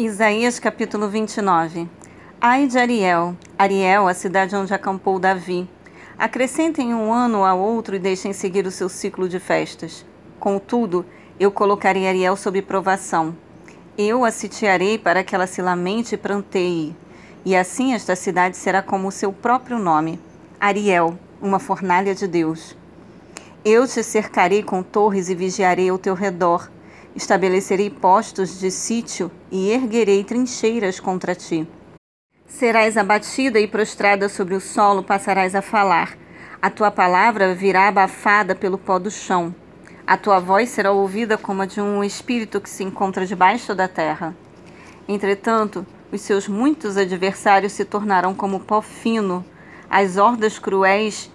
Isaías capítulo 29 Ai de Ariel, Ariel, a cidade onde acampou Davi. Acrescentem um ano ao outro e deixem seguir o seu ciclo de festas. Contudo, eu colocarei Ariel sob provação. Eu a sitiarei para que ela se lamente e pranteie. E assim esta cidade será como o seu próprio nome, Ariel, uma fornalha de Deus. Eu te cercarei com torres e vigiarei ao teu redor Estabelecerei postos de sítio e erguerei trincheiras contra ti. Serás abatida e prostrada sobre o solo, passarás a falar. A tua palavra virá abafada pelo pó do chão. A tua voz será ouvida como a de um espírito que se encontra debaixo da terra. Entretanto, os seus muitos adversários se tornarão como pó fino, as hordas cruéis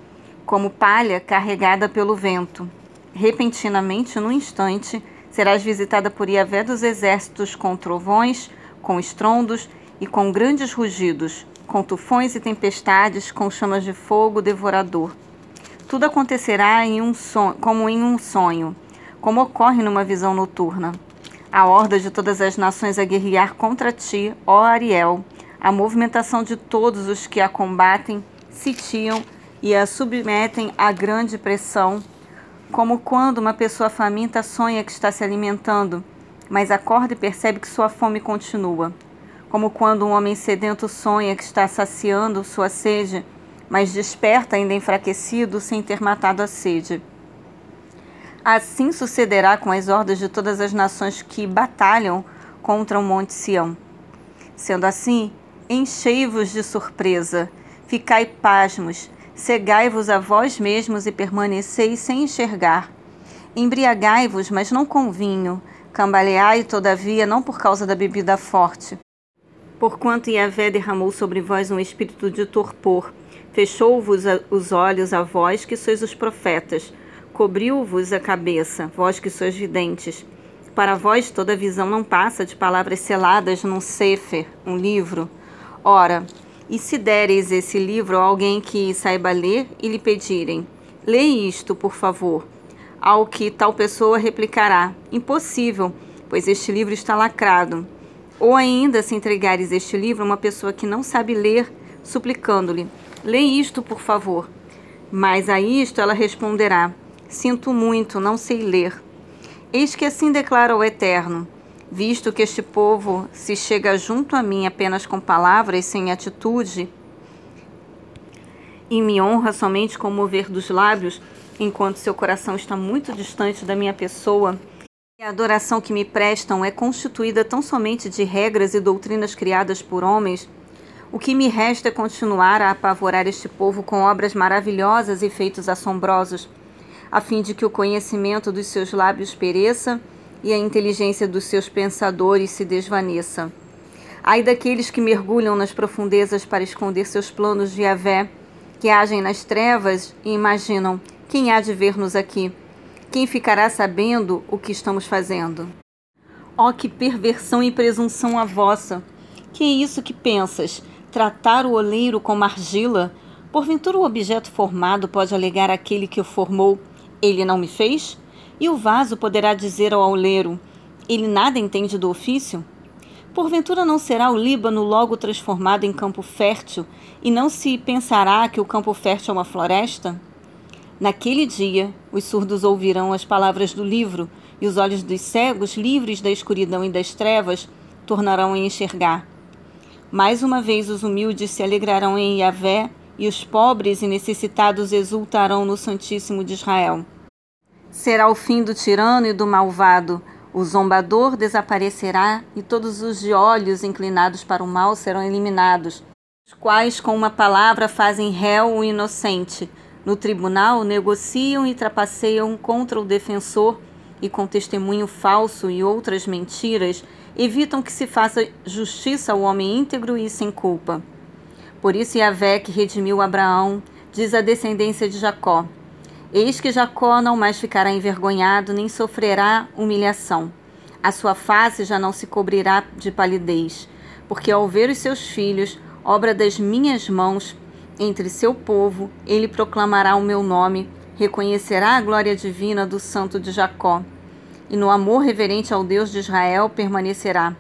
como palha carregada pelo vento. Repentinamente, num instante, Serás visitada por Iavé dos exércitos com trovões, com estrondos e com grandes rugidos, com tufões e tempestades, com chamas de fogo devorador. Tudo acontecerá em um sonho, como em um sonho, como ocorre numa visão noturna. A horda de todas as nações a guerrear contra ti, ó Ariel, a movimentação de todos os que a combatem, sitiam e a submetem à grande pressão como quando uma pessoa faminta sonha que está se alimentando, mas acorda e percebe que sua fome continua. Como quando um homem sedento sonha que está saciando sua sede, mas desperta ainda enfraquecido sem ter matado a sede. Assim sucederá com as hordas de todas as nações que batalham contra o Monte Sião. Sendo assim, enchei-vos de surpresa, ficai pasmos, Cegai-vos a vós mesmos e permaneceis sem enxergar. Embriagai-vos, mas não com vinho. Cambaleai, todavia, não por causa da bebida forte. Porquanto Yahvé derramou sobre vós um espírito de torpor, fechou-vos os olhos a vós que sois os profetas, cobriu-vos a cabeça, vós que sois videntes. Para vós toda visão não passa de palavras seladas num sefer, um livro. Ora, e se deres esse livro a alguém que saiba ler e lhe pedirem, lê isto, por favor. Ao que tal pessoa replicará: Impossível, pois este livro está lacrado. Ou ainda, se entregares este livro a uma pessoa que não sabe ler, suplicando-lhe: Lê isto, por favor. Mas a isto ela responderá: Sinto muito, não sei ler. Eis que assim declara o Eterno: visto que este povo se chega junto a mim apenas com palavras, sem atitude, e me honra somente com o mover dos lábios, enquanto seu coração está muito distante da minha pessoa, e a adoração que me prestam é constituída tão somente de regras e doutrinas criadas por homens, o que me resta é continuar a apavorar este povo com obras maravilhosas e feitos assombrosos, a fim de que o conhecimento dos seus lábios pereça e a inteligência dos seus pensadores se desvaneça. Ai daqueles que mergulham nas profundezas para esconder seus planos de Yahvé, que agem nas trevas e imaginam: quem há de ver-nos aqui? Quem ficará sabendo o que estamos fazendo? Oh, que perversão e presunção a vossa! Que é isso que pensas? Tratar o oleiro como argila? Porventura o objeto formado pode alegar aquele que o formou: ele não me fez? E o vaso poderá dizer ao auleiro: Ele nada entende do ofício? Porventura não será o Líbano logo transformado em campo fértil, e não se pensará que o campo fértil é uma floresta? Naquele dia, os surdos ouvirão as palavras do livro, e os olhos dos cegos, livres da escuridão e das trevas, tornarão a enxergar. Mais uma vez os humildes se alegrarão em Yahvé, e os pobres e necessitados exultarão no Santíssimo de Israel. Será o fim do tirano e do malvado. O zombador desaparecerá e todos os de olhos inclinados para o mal serão eliminados, os quais com uma palavra fazem réu o inocente. No tribunal negociam e trapaceiam contra o defensor e com testemunho falso e outras mentiras evitam que se faça justiça ao homem íntegro e sem culpa. Por isso Yahvé que redimiu Abraão, diz a descendência de Jacó: Eis que Jacó não mais ficará envergonhado, nem sofrerá humilhação. A sua face já não se cobrirá de palidez, porque ao ver os seus filhos, obra das minhas mãos, entre seu povo, ele proclamará o meu nome, reconhecerá a glória divina do Santo de Jacó, e no amor reverente ao Deus de Israel permanecerá.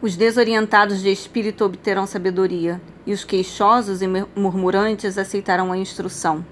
Os desorientados de espírito obterão sabedoria, e os queixosos e murmurantes aceitarão a instrução.